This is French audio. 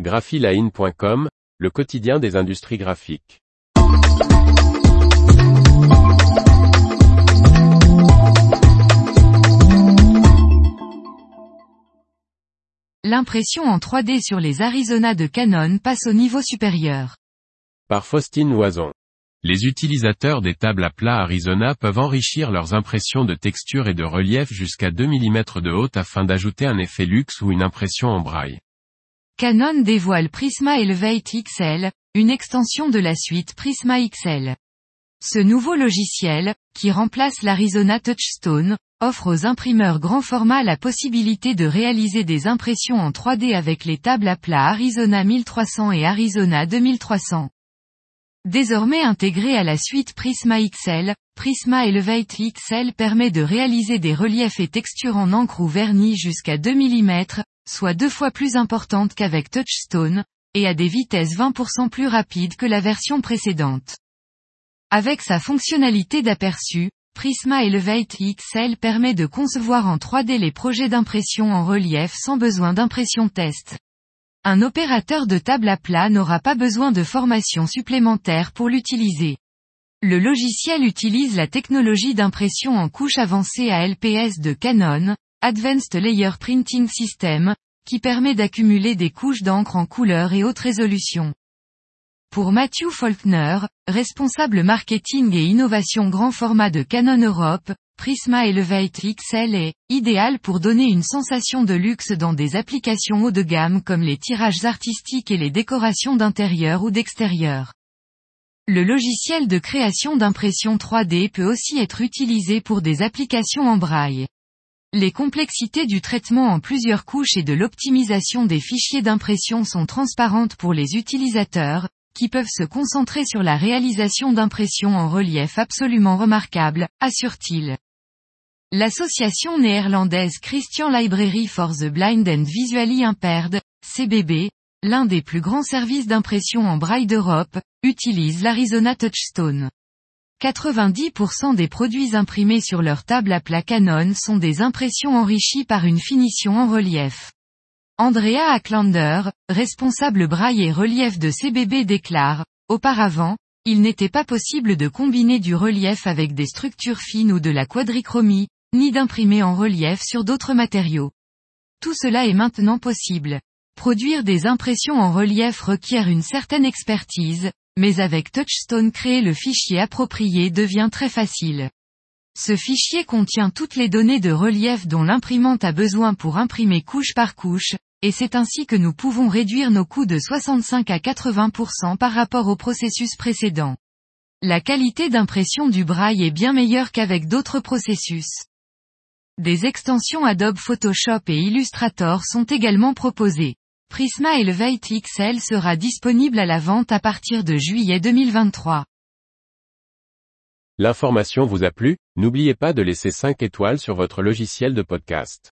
graphiline.com, le quotidien des industries graphiques. L'impression en 3D sur les Arizona de Canon passe au niveau supérieur. Par Faustine Loison. Les utilisateurs des tables à plat Arizona peuvent enrichir leurs impressions de texture et de relief jusqu'à 2 mm de haute afin d'ajouter un effet luxe ou une impression en braille. Canon dévoile Prisma Elevate XL, une extension de la suite Prisma XL. Ce nouveau logiciel, qui remplace l'Arizona Touchstone, offre aux imprimeurs grand format la possibilité de réaliser des impressions en 3D avec les tables à plat Arizona 1300 et Arizona 2300. Désormais intégré à la suite Prisma XL, Prisma Elevate XL permet de réaliser des reliefs et textures en encre ou vernis jusqu'à 2 mm, soit deux fois plus importantes qu'avec Touchstone, et à des vitesses 20% plus rapides que la version précédente. Avec sa fonctionnalité d'aperçu, Prisma Elevate XL permet de concevoir en 3D les projets d'impression en relief sans besoin d'impression test. Un opérateur de table à plat n'aura pas besoin de formation supplémentaire pour l'utiliser. Le logiciel utilise la technologie d'impression en couche avancée à LPS de Canon, Advanced Layer Printing System, qui permet d'accumuler des couches d'encre en couleur et haute résolution. Pour Matthew Faulkner, responsable marketing et innovation grand format de Canon Europe, Prisma Elevate XL est idéal pour donner une sensation de luxe dans des applications haut de gamme comme les tirages artistiques et les décorations d'intérieur ou d'extérieur. Le logiciel de création d'impression 3D peut aussi être utilisé pour des applications en braille. Les complexités du traitement en plusieurs couches et de l'optimisation des fichiers d'impression sont transparentes pour les utilisateurs, qui peuvent se concentrer sur la réalisation d'impressions en relief absolument remarquables, assure-t-il. L'association néerlandaise Christian Library for the Blind and Visually Impaired, CBB, l'un des plus grands services d'impression en braille d'Europe, utilise l'Arizona Touchstone. 90% des produits imprimés sur leur table à plat Canon sont des impressions enrichies par une finition en relief. Andrea Acklander, responsable braille et relief de CBB déclare, auparavant, il n'était pas possible de combiner du relief avec des structures fines ou de la quadrichromie, ni d'imprimer en relief sur d'autres matériaux. Tout cela est maintenant possible. Produire des impressions en relief requiert une certaine expertise, mais avec Touchstone créer le fichier approprié devient très facile. Ce fichier contient toutes les données de relief dont l'imprimante a besoin pour imprimer couche par couche, et c'est ainsi que nous pouvons réduire nos coûts de 65 à 80% par rapport au processus précédent. La qualité d'impression du braille est bien meilleure qu'avec d'autres processus. Des extensions Adobe Photoshop et Illustrator sont également proposées. Prisma Elevate XL sera disponible à la vente à partir de juillet 2023. L'information vous a plu, n'oubliez pas de laisser 5 étoiles sur votre logiciel de podcast.